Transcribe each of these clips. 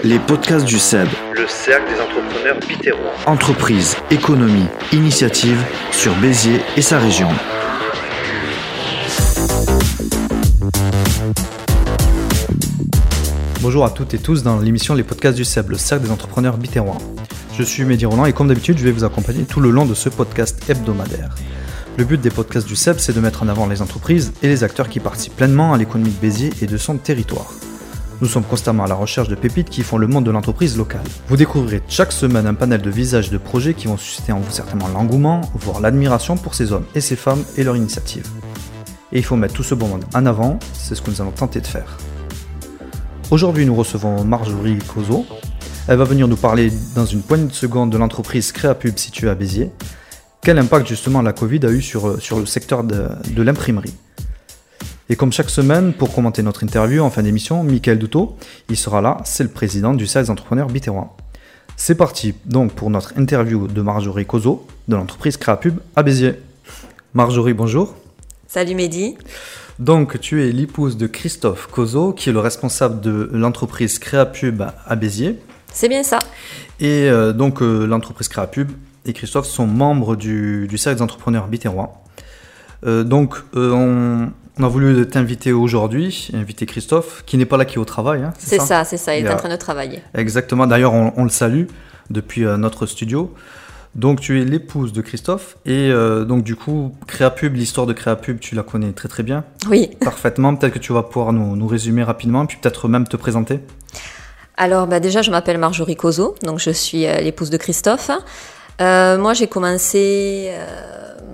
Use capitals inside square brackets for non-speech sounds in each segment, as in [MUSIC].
Les podcasts du CEB. Le cercle des entrepreneurs bitérois. Entreprise, économie, initiative sur Béziers et sa région. Bonjour à toutes et tous dans l'émission Les podcasts du CEB, le cercle des entrepreneurs bitérois. Je suis Mehdi Roland et comme d'habitude, je vais vous accompagner tout le long de ce podcast hebdomadaire. Le but des podcasts du CEB, c'est de mettre en avant les entreprises et les acteurs qui participent pleinement à l'économie de Béziers et de son territoire. Nous sommes constamment à la recherche de pépites qui font le monde de l'entreprise locale. Vous découvrirez chaque semaine un panel de visages de projets qui vont susciter en vous certainement l'engouement, voire l'admiration pour ces hommes et ces femmes et leur initiative. Et il faut mettre tout ce bon monde en avant, c'est ce que nous allons tenter de faire. Aujourd'hui, nous recevons Marjorie Cozo. Elle va venir nous parler dans une poignée de secondes de l'entreprise Créapub située à Béziers. Quel impact justement la Covid a eu sur, sur le secteur de l'imprimerie? Et comme chaque semaine, pour commenter notre interview en fin d'émission, Michael Douto, il sera là, c'est le président du Sales Entrepreneur Bitérois. C'est parti donc pour notre interview de Marjorie Cozo de l'entreprise Créapub à Béziers. Marjorie, bonjour. Salut Mehdi. Donc tu es l'épouse de Christophe Cozo, qui est le responsable de l'entreprise Créapub à Béziers. C'est bien ça. Et euh, donc euh, l'entreprise Créapub et Christophe sont membres du, du Cercle des entrepreneurs bitérois. Euh, donc on, on a voulu t'inviter aujourd'hui, inviter Christophe, qui n'est pas là, qui est au travail. Hein, c'est ça, c'est ça, il, Il est a- en train de travailler. Exactement, d'ailleurs on, on le salue depuis euh, notre studio. Donc tu es l'épouse de Christophe et euh, donc du coup Créapub, l'histoire de Créapub, tu la connais très très bien, Oui. parfaitement. Peut-être que tu vas pouvoir nous, nous résumer rapidement, puis peut-être même te présenter. Alors bah, déjà, je m'appelle Marjorie Cozo, donc je suis euh, l'épouse de Christophe. Euh, moi, j'ai commencé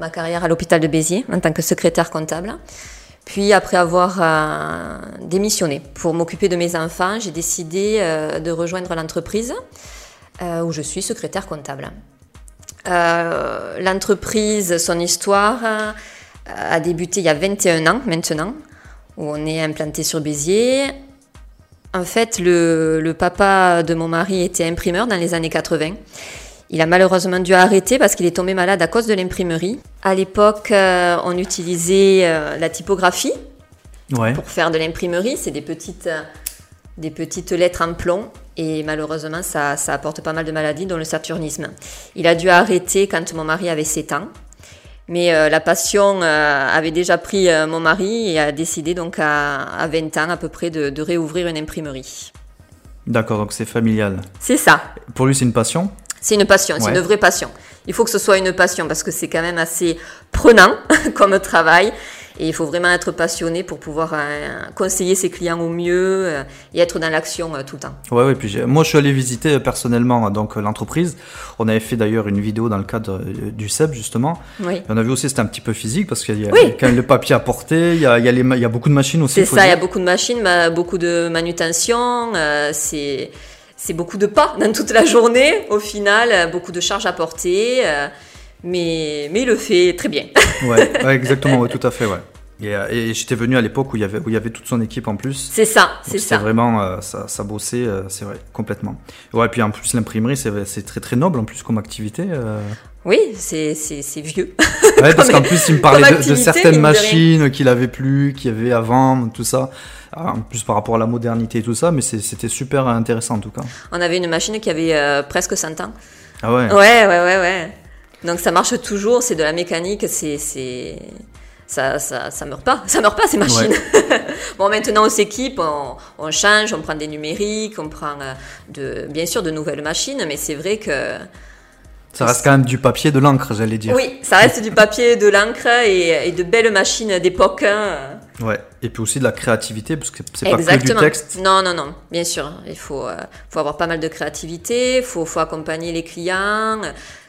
ma carrière à l'hôpital de Béziers en tant que secrétaire comptable. Puis après avoir euh, démissionné pour m'occuper de mes enfants, j'ai décidé euh, de rejoindre l'entreprise euh, où je suis secrétaire comptable. L'entreprise, son histoire a débuté il y a 21 ans maintenant, où on est implanté sur Béziers. En fait, le papa de mon mari était imprimeur dans les années 80. Il a malheureusement dû arrêter parce qu'il est tombé malade à cause de l'imprimerie. À l'époque, euh, on utilisait euh, la typographie Ouais. pour faire de l'imprimerie. C'est des petites, euh, des petites lettres en plomb. Et malheureusement, ça, ça apporte pas mal de maladies, dont le saturnisme. Il a dû arrêter quand mon mari avait 7 ans. Mais euh, la passion euh, avait déjà pris euh, mon mari et a décidé donc à, à 20 ans à peu près de, de réouvrir une imprimerie. D'accord, donc c'est familial. C'est ça. Pour lui c'est une passion? C'est une passion, c'est une vraie passion. Il faut que ce soit une passion parce que c'est quand même assez prenant [LAUGHS] comme travail. Et il faut vraiment être passionné pour pouvoir euh, conseiller ses clients au mieux euh, et être dans l'action euh, tout le temps. Ouais, ouais. Puis moi je suis allé visiter personnellement donc l'entreprise. On avait fait d'ailleurs une vidéo dans le cadre du CEB justement. Oui. Et on a vu aussi c'était un petit peu physique parce qu'il y a Oui. quand même le papier à porter, il y a, il y a, les il y a beaucoup de machines aussi. C'est ça, il y a beaucoup de machines, ma- beaucoup de manutention, euh, c'est c'est beaucoup de pas dans toute la journée au final, euh, beaucoup de charges à porter, euh, mais, mais il le fait très bien. [LAUGHS] Ouais, ouais, exactement, ouais, tout à fait, ouais. Et, euh, et j'étais venu à l'époque où il y avait où il y avait toute son équipe en plus. C'est ça, c'est ça. vraiment euh, ça, ça bossait, euh, c'est vrai, complètement. Ouais, puis en plus l'imprimerie c'est très très noble en plus comme activité. euh. Oui, c'est vieux. [LAUGHS] Ouais, parce qu'en plus il me parlait de, certaines machines qu'il avait plus, qu'il y avait avant, tout ça. Ah, En plus par rapport à la modernité et tout ça, mais c'était super intéressant en tout cas. On avait une machine qui avait euh, presque 100 ans. Ah ouais. Ouais, ouais, ouais, ouais. Donc ça marche toujours, c'est de la mécanique, c'est ça, ça, ça meurt pas, ça meurt pas ces machines. [LAUGHS] bon, maintenant on s'équipe, on, on change, on prend des numériques, on prend euh, de, bien sûr de nouvelles machines, mais c'est vrai que Ça reste quand même du papier, de l'encre, j'allais dire. oui, ça reste du papier, de l'encre et, et de belles machines d'époque. hein. Ouais. Et puis aussi de la créativité, parce que c'est pas que du texte. Non, non, non, bien sûr. Il faut, euh, faut avoir pas mal de créativité, il faut, faut accompagner les clients.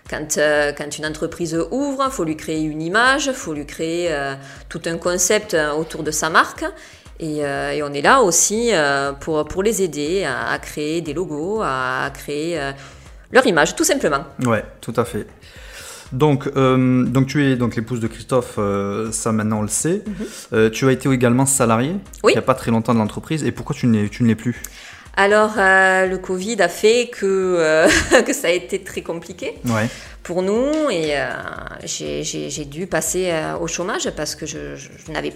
Quand, euh, quand une entreprise ouvre, il faut lui créer une image, il faut lui créer euh, tout un concept autour de sa marque. Et, euh, et on est là aussi euh, pour, pour les aider à, à créer des logos, à, à créer euh, leur image, tout simplement. Ouais, tout à fait. Donc, euh, donc tu es donc l'épouse de Christophe, euh, ça maintenant on le sait. Euh, tu as été également salarié Mhm. Oui. il n'y a pas très longtemps de l'entreprise. Et pourquoi tu ne l'es plus? Alors, le Covid a fait que, [LAUGHS] que ça a été très compliqué. Ouais. pour nous et j'ai- dû passer au chômage parce que je, je- je n'avais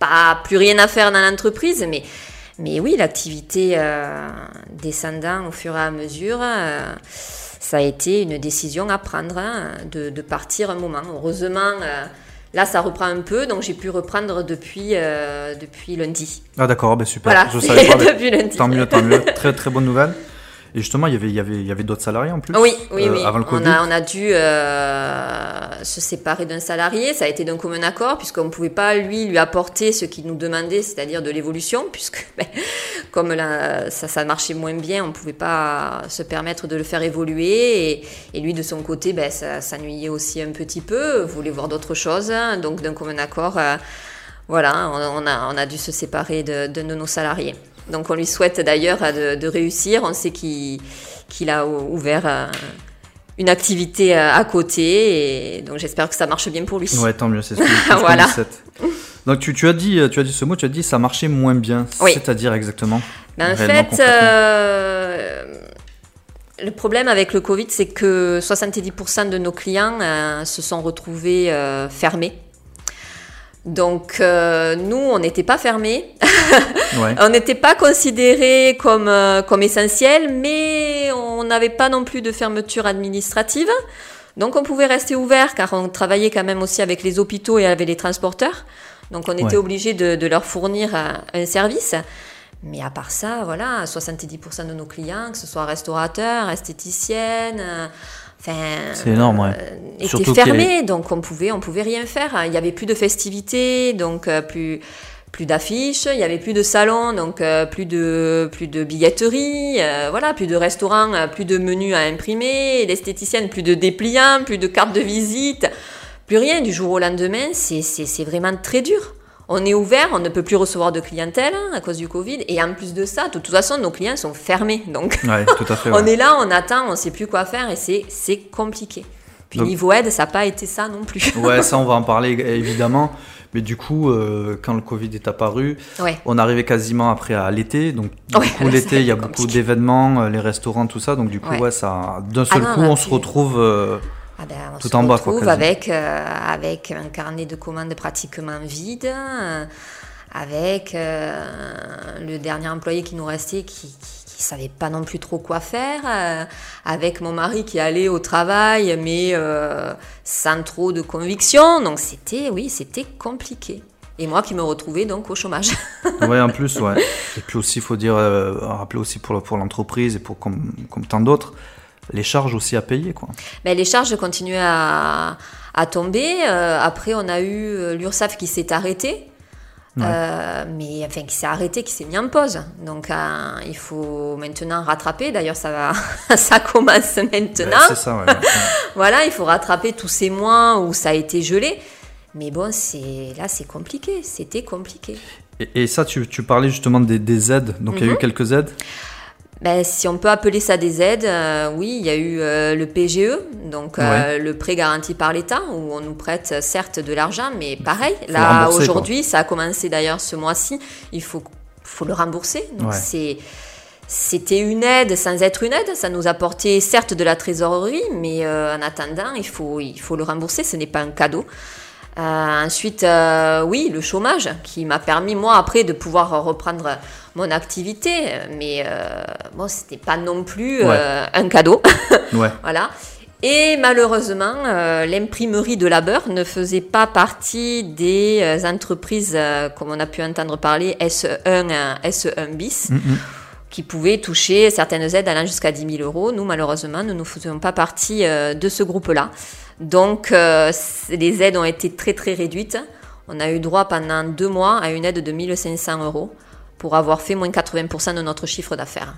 pas plus rien à faire dans l'entreprise, mais Mais oui, l'activité descendant au fur et à mesure, ça a été une décision à prendre hein, de, de, partir un moment. Heureusement, euh, là, ça reprend un peu, donc j'ai pu reprendre depuis, euh, depuis lundi. Ah d'accord, ben super. Voilà, Je savais pas. [LAUGHS] depuis lundi. Tant mieux, tant mieux. Très très bonne nouvelle. Et justement, il y avait, il y avait, il y avait d'autres salariés en plus. Oui, oui, euh, oui. Avant le Covid. on, a, on a dû euh, se séparer d'un salarié. Ça a été d'un commun accord, puisqu'on ne pouvait pas, lui, lui apporter ce qu'il nous demandait, c'est-à-dire de l'évolution, puisque [LAUGHS] ben, comme ça, ça marchait moins bien, on ne pouvait pas se permettre de le faire évoluer. Et, et lui, de son côté, ben, ça, ça nuyait aussi un petit peu, voulait voir d'autres choses. Donc, d'un commun accord, euh, voilà, on, on a, on a dû se séparer de, de nos salariés. Donc on lui souhaite d'ailleurs de, de réussir. On sait qu'il a ouvert euh, une activité euh, à côté et donc j'espère que ça marche bien pour lui. Ouais, tant mieux, c'est ce que, qu'on [LAUGHS] Voilà. Donc tu, tu as dit, tu as dit ce mot, tu as dit ça marchait moins bien. Oui. C'est-à-dire exactement. Ben, en fait, euh, le problème avec le Covid, c'est que 70% de nos clients euh, se sont retrouvés euh, fermés. Donc nous, on n'était pas fermés. [LAUGHS] Ouais. On n'était pas considérés comme, comme essentiels, mais on n'avait pas non plus de fermeture administrative. Donc on pouvait rester ouvert car on travaillait quand même aussi avec les hôpitaux et avec les transporteurs. Donc on était Ouais. obligé de, de leur fournir un service. Mais à part ça, voilà, 70% de nos clients, que ce soit restaurateurs, esthéticiennes, enfin, C'est énorme, ouais. euh, étaient Surtout fermés, donc on pouvait, on pouvait rien faire. Il y avait plus de festivités, donc euh, plus plus d'affiches, il y avait plus de salons, donc euh, plus de plus de billetterie, euh, voilà, plus de restaurants, plus de menus à imprimer, l'esthéticienne, plus de dépliants, plus de cartes de visite, plus rien. Du jour au lendemain, c'est vraiment très dur. On est ouvert, on ne peut plus recevoir de clientèle hein, à cause du Covid, et en plus de ça, de toute façon, nos clients sont fermés, donc Ouais, tout à fait. [LAUGHS] on est là, on attend, on sait plus quoi faire, et c'est compliqué. Puis Donc- niveau aide, ça n'a pas été ça non plus. Ouais, [LAUGHS] ça on va en parler évidemment. Mais du coup, euh, quand le Covid est apparu, Ouais. on arrivait quasiment après à l'été. Donc du Ouais, coup [LAUGHS] l'été, il y a beaucoup d'événements, euh, les restaurants, tout ça. Donc du coup, Ouais. ça, d'un seul non, coup, on se retrouve. euh, Ah ben, on Tout se en bas, quoi, avec, euh, avec un carnet de commandes pratiquement vide, euh, avec euh, le dernier employé qui nous restait qui, qui, qui savait pas non plus trop quoi faire, euh, avec mon mari qui allait au travail mais sans trop de conviction. Donc c'était, oui, c'était compliqué. Et moi qui me retrouvais donc au chômage. [LAUGHS] ouais, en plus, ouais. Et puis aussi, il faut dire, rappeler aussi pour, pour l'entreprise et pour comme, comme tant d'autres, les charges aussi à payer, quoi. Ben, les charges continuaient à, à tomber. Euh, après, on a eu euh, l'URSSAF qui s'est arrêté. Ouais. Euh, mais enfin qui s'est arrêté, qui s'est mis en pause. Donc euh, il faut maintenant rattraper. D'ailleurs ça va, [LAUGHS] ça commence maintenant. Ouais, c'est ça, ouais. ouais. [LAUGHS] voilà, il faut rattraper tous ces mois où ça a été gelé. Mais bon, c'est là c'est compliqué. C'était compliqué. Et, et ça, tu, tu parlais justement des, des aides. Donc il y a eu Mhm. quelques aides? Ben, si on peut appeler ça des aides, euh, oui, il y a eu euh, le PGE, donc euh, le prêt garanti par l'État, où on nous prête euh, certes de l'argent, mais pareil, Faut là aujourd'hui, ça a commencé d'ailleurs ce mois-ci, il faut, faut le rembourser. Donc Ouais. c'est c'était une aide sans être une aide, ça nous apportait certes de la trésorerie, mais euh, en attendant, il faut, il faut le rembourser, ce n'est pas un cadeau. Euh, ensuite, euh, oui, le chômage qui m'a permis, moi, après, de pouvoir reprendre mon activité. Mais euh, bon, c'était pas non plus euh, un cadeau. [LAUGHS] Ouais. voilà. Et malheureusement, euh, l'imprimerie de labeur ne faisait pas partie des euh, entreprises, euh, comme on a pu entendre parler, SE1, euh, SE1 bis, Mhm. qui pouvaient toucher certaines aides allant jusqu'à 10 000 euros. Nous, malheureusement, nous ne faisions pas partie euh, de ce groupe-là. Donc, euh, les aides ont été très, très réduites. On a eu droit pendant deux mois à une aide de 1500 euros pour avoir fait moins 80% de notre chiffre d'affaires.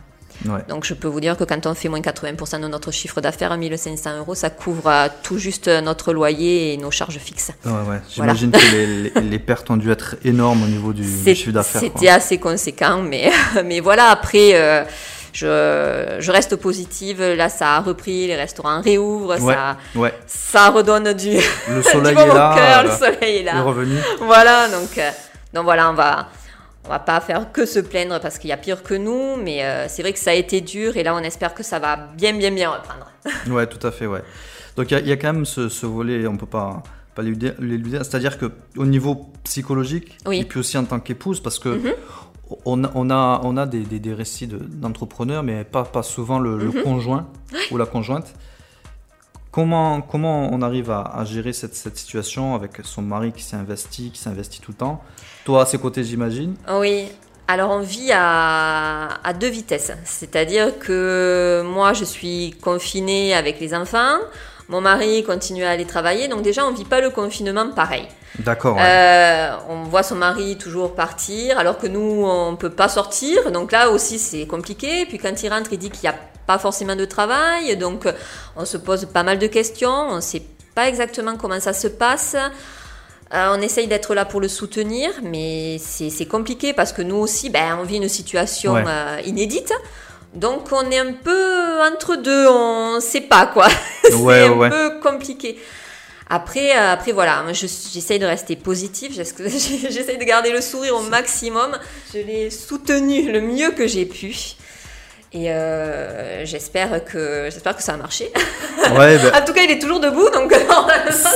Ouais. Donc je peux vous dire que quand on fait moins 80% de notre chiffre d'affaires, 1500 euros, ça couvre euh, tout juste notre loyer et nos charges fixes. Ouais, ouais. J'imagine que les, les- les pertes ont dû être énormes au niveau du, chiffre d'affaires. C'était assez conséquent, mais, [LAUGHS] mais voilà, après, euh, je, je reste positive. Là, ça a repris, les restaurants réouvrent, Ouais, ça, ouais. ça redonne du, Le [LAUGHS] du soleil bon est là, cœur, euh, le soleil est le là. revenu. Voilà, donc, euh, donc voilà, on va, on va pas faire que se plaindre parce qu'il y a pire que nous, mais euh, c'est vrai que ça a été dur et là, on espère que ça va bien, bien, bien reprendre. [LAUGHS] Ouais, tout à fait, ouais. Donc il y a- il y, a quand même ce, ce volet, on peut pas pas l'éluder, c'est-à-dire que au niveau psychologique Oui. et puis aussi en tant qu'épouse, parce que Mhm. On, a, on a, on a des, des, des récits de- d'entrepreneurs, mais pas, pas souvent le, le Mhm. conjoint ou la conjointe. Comment, comment on arrive à, à gérer cette, cette situation avec son mari qui s'est investi, qui s'investit tout le temps? Toi, à ses côtés, j'imagine Oui. Alors on vit à, à deux vitesses. C'est-à-dire que moi je suis confinée avec les enfants, mon mari continue à aller travailler, donc déjà on vit pas le confinement pareil. D'accord. ouais. Euh, on voit son mari toujours partir, alors que nous, on peut pas sortir. Donc là aussi, c'est compliqué. Puis quand il rentre, il dit qu'il n'y a pas forcément de travail. Donc, on se pose pas mal de questions. On sait pas exactement comment ça se passe. Euh, on essaye d'être là pour le soutenir, mais c'est compliqué parce que nous aussi, ben, on vit une situation Ouais. euh, inédite. Donc on est un peu entre deux, on sait pas quoi. [LAUGHS] c'est Ouais, un ouais. peu compliqué. Après, euh, après voilà, je- j'essaye de rester positif, [LAUGHS] j'ess- j'essaye de garder le sourire au maximum. Je l'ai soutenu le mieux que j'ai pu. Et euh, j'espère que j'espère que ça a marché. Ouais, [LAUGHS] ben, en tout cas, il est toujours debout, donc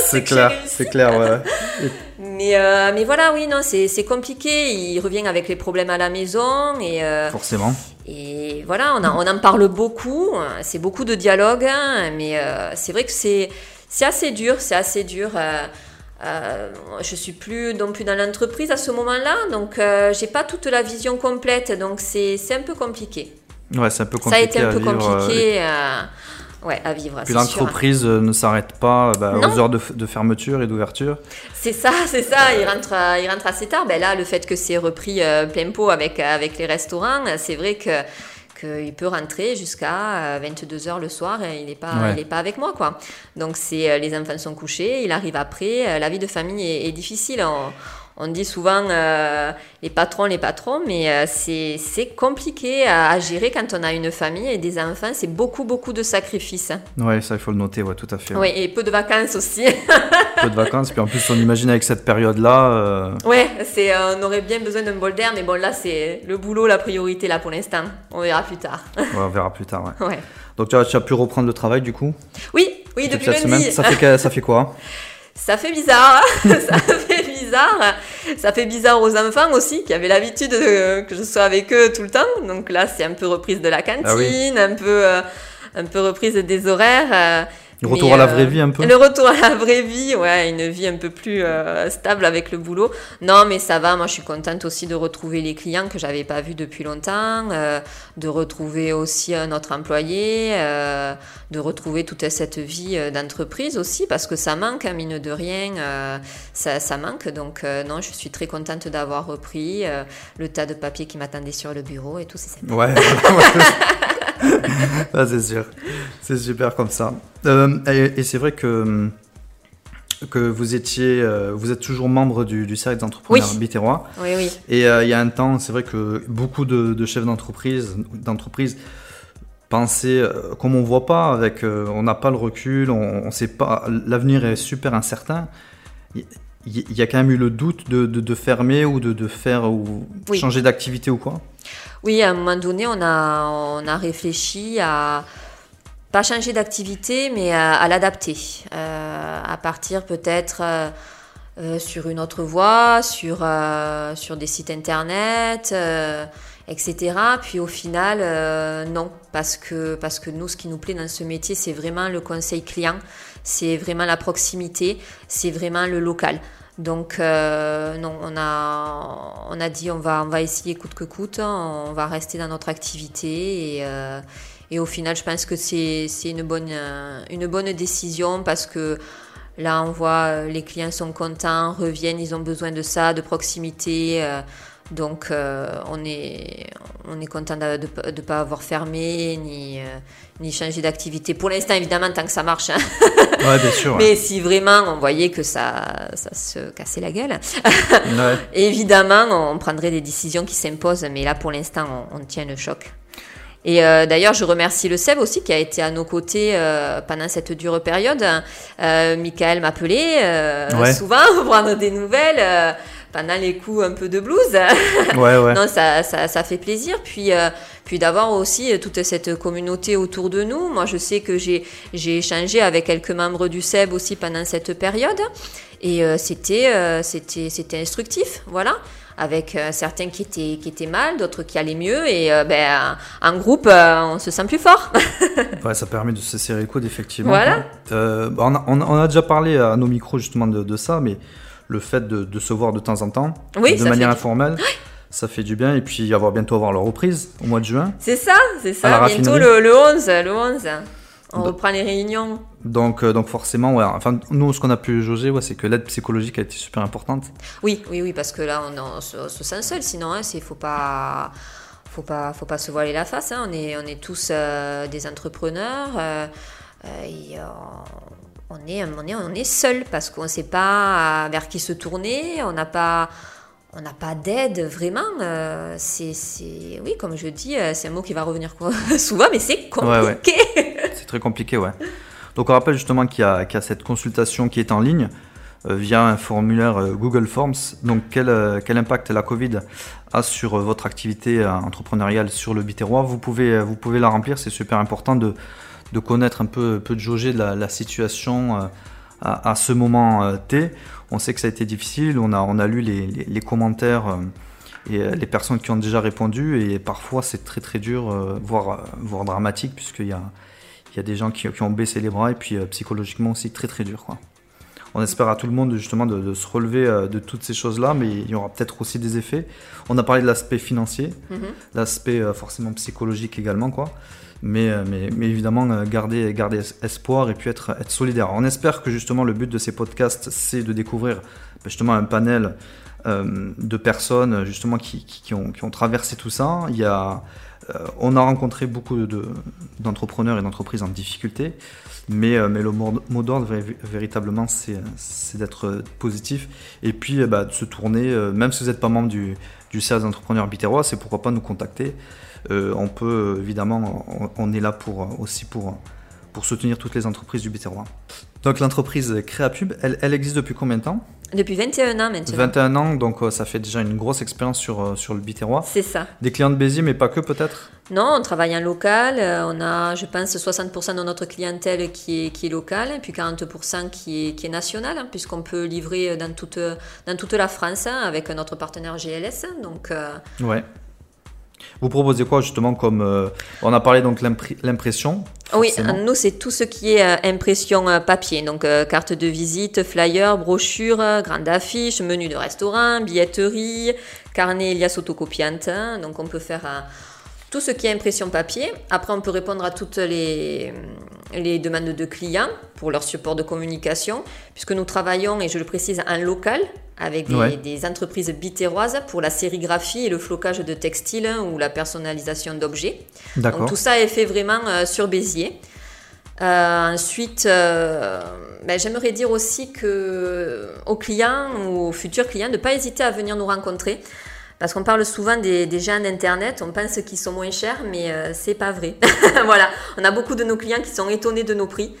c'est clair, c'est clair, ouais. Mais, euh, mais voilà, oui, non, c'est c'est compliqué. Il revient avec les problèmes à la maison et, euh, Forcément. Et voilà, on, a- on en parle beaucoup. C'est beaucoup de dialogue, hein, mais euh, c'est vrai que c'est assez dur, c'est assez dur. euh, euh, je suis plus non plus dans l'entreprise à ce moment-là, donc euh, j'ai pas toute la vision complète, donc c'est un peu compliqué. Ouais, c'est un peu Ça a compliqué. été un peu vivre, euh, compliqué, ouais, à vivre. Puis l'entreprise euh, ne s'arrête pas bah, Non. aux heures de, fermeture et d'ouverture. C'est ça, [LAUGHS] c'est ça. Il rentre, euh, il rentre assez tard. Ben là, le fait que c'est repris euh, plein pot avec, avec les restaurants, euh, c'est vrai que qu'il peut rentrer jusqu'à 22h le soir et il n'est pas, Ouais. il est pas avec moi. quoi. Donc, c'est euh, les enfants sont couchés, il arrive après. euh, La vie de famille est, est difficile. On, on dit souvent euh, les patrons, les patrons, mais euh, c'est compliqué à, à gérer quand on a une famille et des enfants. C'est beaucoup, beaucoup de sacrifices. Ouais, ça, il faut le noter, ouais, tout à fait. Oui, et peu de vacances aussi. Peu de vacances. Puis en plus, on imagine avec cette période-là. euh, Ouais, c'est, euh, on aurait bien besoin d'un bol d'air, mais bon, là, c'est le boulot, la priorité, là, pour l'instant. On verra plus tard. ouais, on verra plus tard. ouais. [LAUGHS] Ouais. Donc, tu as, tu as pu reprendre le travail du coup? Oui, oui, depuis cette lundi. semaine? Ça fait, ça fait quoi? [LAUGHS] Ça fait bizarre, [LAUGHS] ça fait bizarre. Ça fait bizarre aux enfants aussi, qui avaient l'habitude euh, que je sois avec eux tout le temps. Donc là, c'est un peu reprise de la cantine, Ah oui. un peu, euh, un peu reprise des horaires. Le retour mais, à la euh, vraie vie un peu Le retour à la vraie vie, ouais, une vie un peu plus euh, stable avec le boulot. Non, mais ça va, moi je suis contente aussi de retrouver les clients que j'avais pas vus depuis longtemps, euh, de retrouver aussi un autre employé, de retrouver toute cette vie d'entreprise aussi, parce que ça manque, hein, mine de rien, ça, ça manque. Donc non, je suis très contente d'avoir repris le tas de papiers qui m'attendaient sur le bureau et tout, c'est sympa. Ouais, [LAUGHS] Ah, c'est sûr. [LAUGHS] C'est super comme ça. Euh, et et c'est vrai que, que vous étiez, euh, vous êtes toujours membre du, du cercle d'entrepreneurs Oui. bitérois. Oui, oui. Et euh, il y a un temps, c'est vrai que beaucoup de, de chefs d'entreprise, d'entreprise pensaient, euh, comme on voit pas, avec, on n'a pas le recul, on, on sait pas, l'avenir est super incertain. Il y a quand même eu le doute de, de, de fermer ou de, de faire ou Oui. changer d'activité ou quoi? Oui, à un moment donné, on a, on a réfléchi à pas changer d'activité, mais à, l'adapter, euh, à partir peut-être euh, euh, sur une autre voie, sur, sur des sites internet, etc. Puis au final, non, parce que, parce que nous, ce qui nous plaît dans ce métier, c'est vraiment le conseil client, c'est vraiment la proximité, c'est vraiment le local. Donc non, on a, on a dit on va, on va essayer coûte que coûte, on va rester dans notre activité et, et au final je pense que c'est c'est une bonne, euh, une bonne décision parce que là on voit euh, les clients sont contents, reviennent, ils ont besoin de ça, de proximité. euh, donc on est, on est content de ne pas avoir fermé ni, ni changé d'activité. Pour l'instant évidemment tant que ça marche. hein. [LAUGHS] Ouais, bien sûr. Mais si vraiment on voyait que ça, ça se cassait la gueule, [LAUGHS] Ouais. évidemment, on prendrait des décisions qui s'imposent. Mais là, pour l'instant, on, on tient le choc. Et euh, d'ailleurs, je remercie le SEB aussi qui a été à nos côtés euh, pendant cette dure période. Euh, Michael m'appelait Ouais. souvent [LAUGHS] pour prendre des nouvelles pendant les coups un peu de blues. [LAUGHS] Ouais, ouais. Non, ça, ça, ça fait plaisir. Puis, euh, puis d'avoir aussi toute cette communauté autour de nous. Moi, je sais que j'ai, j'ai échangé avec quelques membres du SEB aussi pendant cette période. Et euh, c'était, euh, c'était, c'était instructif, voilà. Avec euh, certains qui étaient, qui étaient mal, d'autres qui allaient mieux. Et euh, ben, en groupe, euh, on se sent plus fort. [LAUGHS] Ouais, ça permet de se serrer les coudes, effectivement. Voilà. On, a, on déjà parlé à nos micros justement de, de ça, mais le fait de, de se voir de temps en temps, Oui, de manière du- informelle, ça fait du bien. Et puis, avoir bientôt avoir la reprise au mois de juin. c'est ça, c'est ça. Bientôt le, le 11, le 11. On Donc- reprend les réunions. Donc, euh, donc forcément, ouais. Enfin, nous, ce qu'on a pu jauger, ouais, c'est que l'aide psychologique a été super importante. Oui, oui, oui, parce que là, on, on se, on se sent seul. Sinon, hein, c'est faut pas, faut pas, faut pas se voiler la face. hein. On est, on est tous euh, des entrepreneurs. euh, et, on est, on est, on est seul parce qu'on ne sait pas vers qui se tourner. On n'a pas, on n'a pas d'aide vraiment. euh, c'est, oui, comme je dis, euh, c'est un mot qui va revenir [LAUGHS] souvent, mais c'est compliqué. Très compliqué, ouais. Donc, on rappelle justement qu'il y, qu'il y a cette consultation qui est en ligne euh, via un formulaire euh, Google Forms. Donc, quel, euh, quel impact la Covid a sur votre activité entrepreneuriale sur le Biterrois? Vous pouvez, vous pouvez la remplir, c'est super important de, de connaître un peu, peu de jauger la, la situation à, ce moment T. On sait que ça a été difficile, on a, on a lu les, les- les commentaires et les personnes qui ont déjà répondu, et parfois c'est très très dur, voire, voire dramatique, puisqu'il y a, il y a des gens qui, qui ont baissé les bras, et puis euh, psychologiquement aussi très très dur. Quoi. On espère à tout le monde justement de, de se relever euh, de toutes ces choses-là, mais il y aura peut-être aussi des effets. On a parlé de l'aspect financier, Mhm. l'aspect euh, forcément psychologique également, quoi. Mais, mais, mais évidemment, garder, garder es- espoir et puis être, être solidaire. On espère que justement le but de ces podcasts, c'est de découvrir bah, justement un panel de personnes justement qui, qui, qui ont, qui ont traversé tout ça. Il y a, on a rencontré beaucoup de- d'entrepreneurs et d'entreprises en difficulté, mais, euh, le mot d'ordre vé- véritablement, c'est d'être euh, positif et puis euh, bah, de se tourner, euh, même si vous n'êtes pas membre du, du cercle des entrepreneurs biterrois, c'est pourquoi pas nous contacter. Euh, on peut euh, évidemment, on, est là euh, aussi pour, pour soutenir toutes les entreprises du Biterrois. Donc l'entreprise Créapub, elle, elle existe depuis combien de temps? Depuis 21 ans maintenant. 21 ans, donc euh, ça fait déjà une grosse expérience sur, euh, sur le Biterrois. C'est ça. Des clients de Béziers, mais pas que peut-être? Non, on travaille en local. euh, On a, je pense, 60% de notre clientèle qui est, qui est locale, puis 40% qui est, qui est nationale, hein, puisqu'on peut livrer dans toute, dans toute la France hein, avec notre partenaire GLS. Donc, Ouais. Vous proposez quoi justement comme... euh, on a parlé donc l'impression. oui, nous, c'est tout ce qui est euh, impression euh, papier. Donc, euh, carte de visite, flyer, brochure, grande affiche, menu de restaurant, billetterie, carnet Elias autocopiante. Donc, on peut faire tout ce qui est impression papier. Après, on peut répondre à toutes les, les demandes de clients pour leur support de communication, puisque nous travaillons, et je le précise, en local avec des, Ouais. des entreprises biterroises pour la sérigraphie et le flocage de textiles ou la personnalisation d'objets. Donc tout ça est fait vraiment euh, sur Béziers. Euh, ensuite, euh, ben, j'aimerais dire aussi que aux clients ou aux futurs clients de ne pas hésiter à venir nous rencontrer. Parce qu'on parle souvent des, des gens d'Internet, on pense qu'ils sont moins chers, mais c'est pas vrai. [LAUGHS] voilà, on a beaucoup de nos clients qui sont étonnés de nos prix.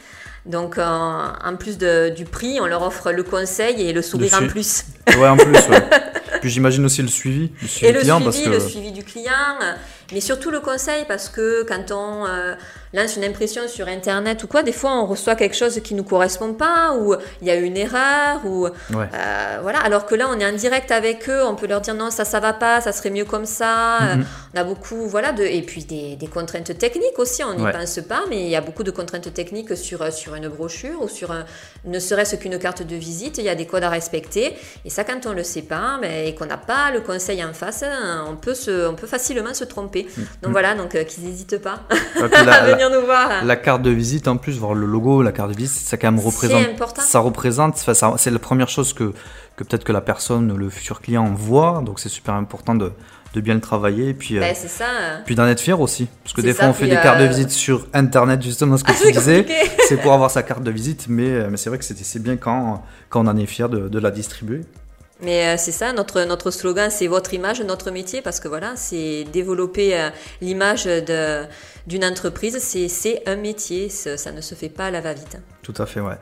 Donc, euh, en plus de- du prix, on leur offre le conseil et le sourire en plus. Ouais, en plus. ouais. [LAUGHS] Puis j'imagine aussi le suivi. Le suivi Et le client, suivi, parce que... le suivi du client, euh, mais surtout le conseil parce que quand on euh, lance une impression sur Internet ou quoi, des fois on reçoit quelque chose qui nous correspond pas ou il y a une erreur ou Ouais. euh, voilà. Alors que là on est en direct avec eux, on peut leur dire non ça ça va pas, ça serait mieux comme ça. Euh, Mhm. On a beaucoup voilà de et puis des, des contraintes techniques aussi. On n'y Ouais. pense pas, mais il y a beaucoup de contraintes techniques sur euh, sur une brochure ou sur un, ne serait-ce qu'une carte de visite. Il y a des codes à respecter et ça quand on le sait pas et qu'on n'a pas le conseil en face, hein, on peut se on peut facilement se tromper. Donc voilà donc euh, qu'ils n'hésitent pas la, la- venir nous voir. la carte de visite, en plus, voir le logo, la carte de visite, ça quand même représente. Important. Ça représente, c'est la première chose que, que peut-être que la personne, le futur client voit. Donc c'est super important de, de bien le travailler. Et puis, euh, Ben, ça. euh. puis d'en être fier aussi. Parce que des ça, fois, on fait des cartes de euh, visite sur Internet, justement, ce que Ah, [LAUGHS] tu c'est disais. C'est pour avoir sa carte de visite, mais, euh, mais c'est vrai que c'est c'est bien quand, quand on en est fier de, de la distribuer. Mais euh, c'est ça, notre, notre slogan, c'est votre image, notre métier, parce que voilà, c'est développer euh, l'image de- d'une entreprise, c'est- c'est un métier, ça, ne se fait pas à la va-vite. Tout à fait, ouais.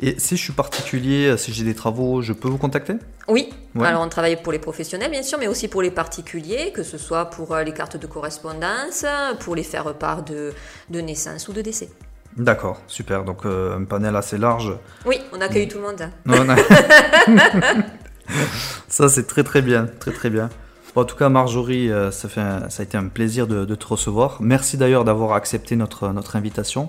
Et si je suis particulier, si j'ai des travaux, je peux vous contacter? Oui, Ouais. alors on travaille pour les professionnels, bien sûr, mais aussi pour les particuliers, que ce soit pour euh, les cartes de correspondance, pour les faire part de, de naissance ou de décès. D'accord, super. Donc euh, un panel assez large. Oui, on accueille tout le monde. Non, non. [LAUGHS] [LAUGHS] Ça, c'est très très bien, très très bien. Bon, en tout cas, Marjorie, euh, ça, fait un- ça a été un plaisir de, de te recevoir. Merci d'ailleurs d'avoir accepté notre, notre invitation,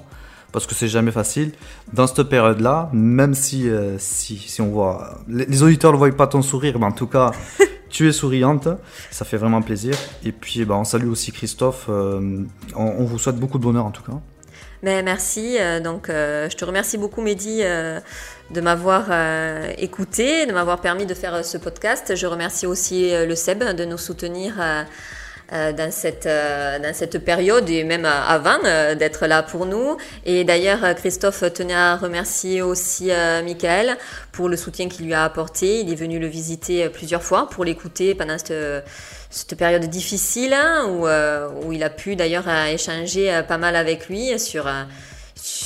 parce que c'est jamais facile. Dans cette période-là, même si, euh, si, si on voit... Les, les auditeurs ne voient pas ton sourire, mais en tout cas, [LAUGHS] tu es souriante, ça fait vraiment plaisir. Et puis, bah, on salue aussi Christophe. euh, on, on vous souhaite beaucoup de bonheur en tout cas. Mais merci. euh, donc, euh, je te remercie beaucoup, Mehdi, euh, de m'avoir écouté, de m'avoir permis de faire ce podcast. Je remercie aussi le SEB de nous soutenir dans, cette, euh, dans cette période et même euh, avant euh, d'être là pour nous. Et d'ailleurs, euh, Christophe tenait à remercier aussi euh, Michael pour le soutien qu'il lui a apporté. Il est venu le visiter euh, plusieurs fois pour l'écouter pendant cette cette période difficile hein, où, euh, où il a pu d'ailleurs euh, échanger euh, pas mal avec lui sur, euh,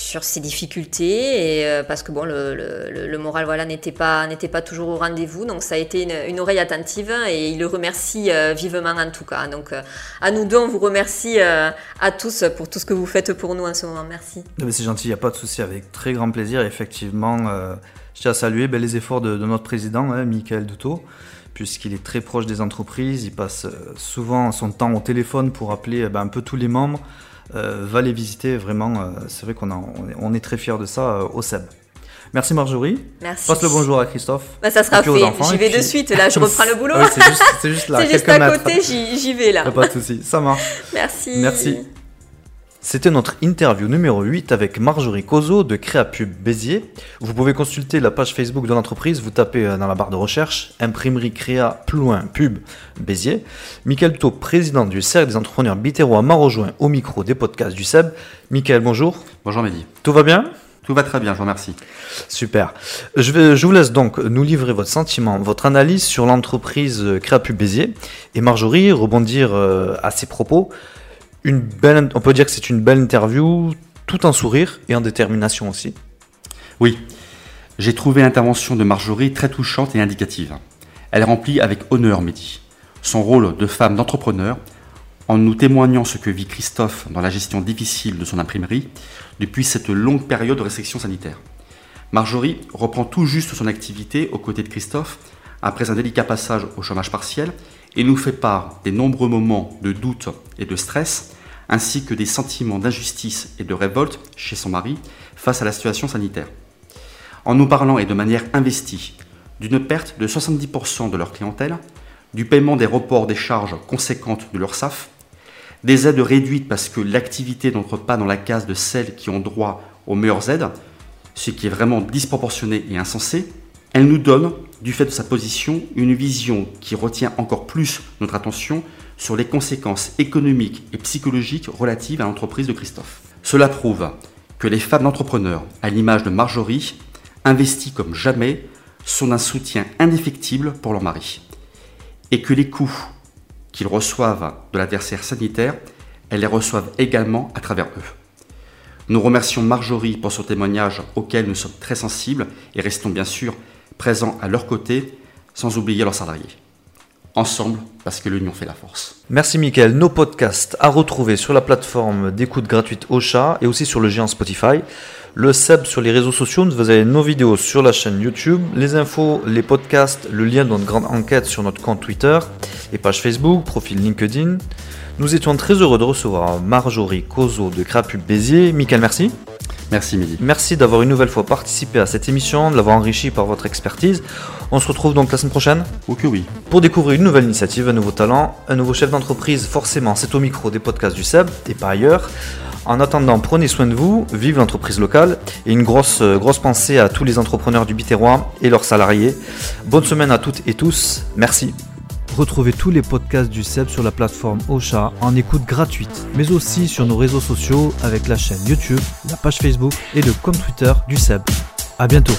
sur ses difficultés et euh, parce que bon le, le, moral voilà n'était pas n'était pas toujours au rendez-vous donc ça a été une, oreille attentive et il le remercie euh, vivement en tout cas donc euh, à nous deux on vous remercie à tous pour tout ce que vous faites pour nous en ce moment merci C'est gentil, il n'y a pas de souci, avec très grand plaisir. Effectivement, euh, je tiens à saluer ben, les efforts de, notre président, hein, Michael Duto, puisqu'il est très proche des entreprises. Il passe souvent son temps au téléphone pour appeler ben, un peu tous les membres. Euh, va les visiter, vraiment. euh, c'est vrai qu'on on est, très fiers de ça euh, au SEB. Merci Marjorie. merci Passe le bonjour à Christophe. Bah, ça sera fait j'y vais de suite là je [LAUGHS] reprends le boulot c'est juste, là, c'est juste à mètres. côté j'y vais là Pas de souci, ça marche. [LAUGHS] merci Merci. C'était notre interview numéro 8 avec Marjorie Cozo de Créapub Béziers. Vous pouvez consulter la page Facebook de l'entreprise, vous tapez euh, dans la barre de recherche imprimerie créa plus loin pub Béziers. Michael Duto, président du Cercle des entrepreneurs bitérois m'a rejoint au micro des podcasts du SEB. Michael, bonjour. Bonjour Mehdi. Tout va bien? Tout va très bien, je vous remercie. Super. Je, vais, je vous laisse donc nous livrer votre sentiment, votre analyse sur l'entreprise euh, Créapub Béziers. Et Marjorie, rebondir euh, à ses propos. Une belle, on peut dire que c'est une belle interview, tout en sourire et en détermination aussi. Oui, j'ai trouvé l'intervention de Marjorie très touchante et indicative. Elle remplit avec honneur Mehdi son rôle de femme d'entrepreneur en nous témoignant ce que vit Christophe dans la gestion difficile de son imprimerie depuis cette longue période de restriction sanitaire. Marjorie reprend tout juste son activité aux côtés de Christophe après un délicat passage au chômage partiel et nous fait part des nombreux moments de doute et de stress ainsi que des sentiments d'injustice et de révolte chez son mari face à la situation sanitaire. En nous parlant et de manière investie d'une perte de 70% de leur clientèle, du paiement des reports des charges conséquentes de leur SAF, des aides réduites parce que l'activité n'entre pas dans la case de celles qui ont droit aux meilleures aides, ce qui est vraiment disproportionné et insensé, elle nous donne, du fait de sa position, une vision qui retient encore plus notre attention sur les conséquences économiques et psychologiques relatives à l'entreprise de Christophe. Cela prouve que les femmes d'entrepreneurs, à l'image de Marjorie, investies comme jamais, sont d'un soutien indéfectible pour leur mari. Et que les coûts qu'ils reçoivent de l'adversaire sanitaire, elles les reçoivent également à travers eux. Nous remercions Marjorie pour son témoignage auquel nous sommes très sensibles et restons bien sûr présents à leur côté, sans oublier leurs salariés. Ensemble, parce que l'union fait la force. Merci Mickaël. Nos podcasts à retrouver sur la plateforme d'écoute gratuite Ocha et aussi sur le géant Spotify. Le SEB sur les réseaux sociaux, vous avez nos vidéos sur la chaîne YouTube, les infos, les podcasts, le lien de notre grande enquête sur notre compte Twitter et page Facebook, profil LinkedIn. Nous étions très heureux de recevoir Marjorie Cozo de Crapub Béziers. Mickaël, merci. Merci Mehdi. Merci d'avoir une nouvelle fois participé à cette émission, de l'avoir enrichi par votre expertise. On se retrouve donc la semaine prochaine que oui. pour découvrir une nouvelle initiative, un nouveau talent, un nouveau chef d'entreprise. Forcément, c'est au micro des podcasts du SEB et pas ailleurs. En attendant, prenez soin de vous, vive l'entreprise locale et une grosse, euh, grosse pensée à tous les entrepreneurs du Biterrois et leurs salariés. Bonne semaine à toutes et tous. Merci. Retrouvez tous les podcasts du SEB sur la plateforme Ocha en écoute gratuite, mais aussi sur nos réseaux sociaux avec la chaîne YouTube, la page Facebook et le compte Twitter du SEB. À bientôt.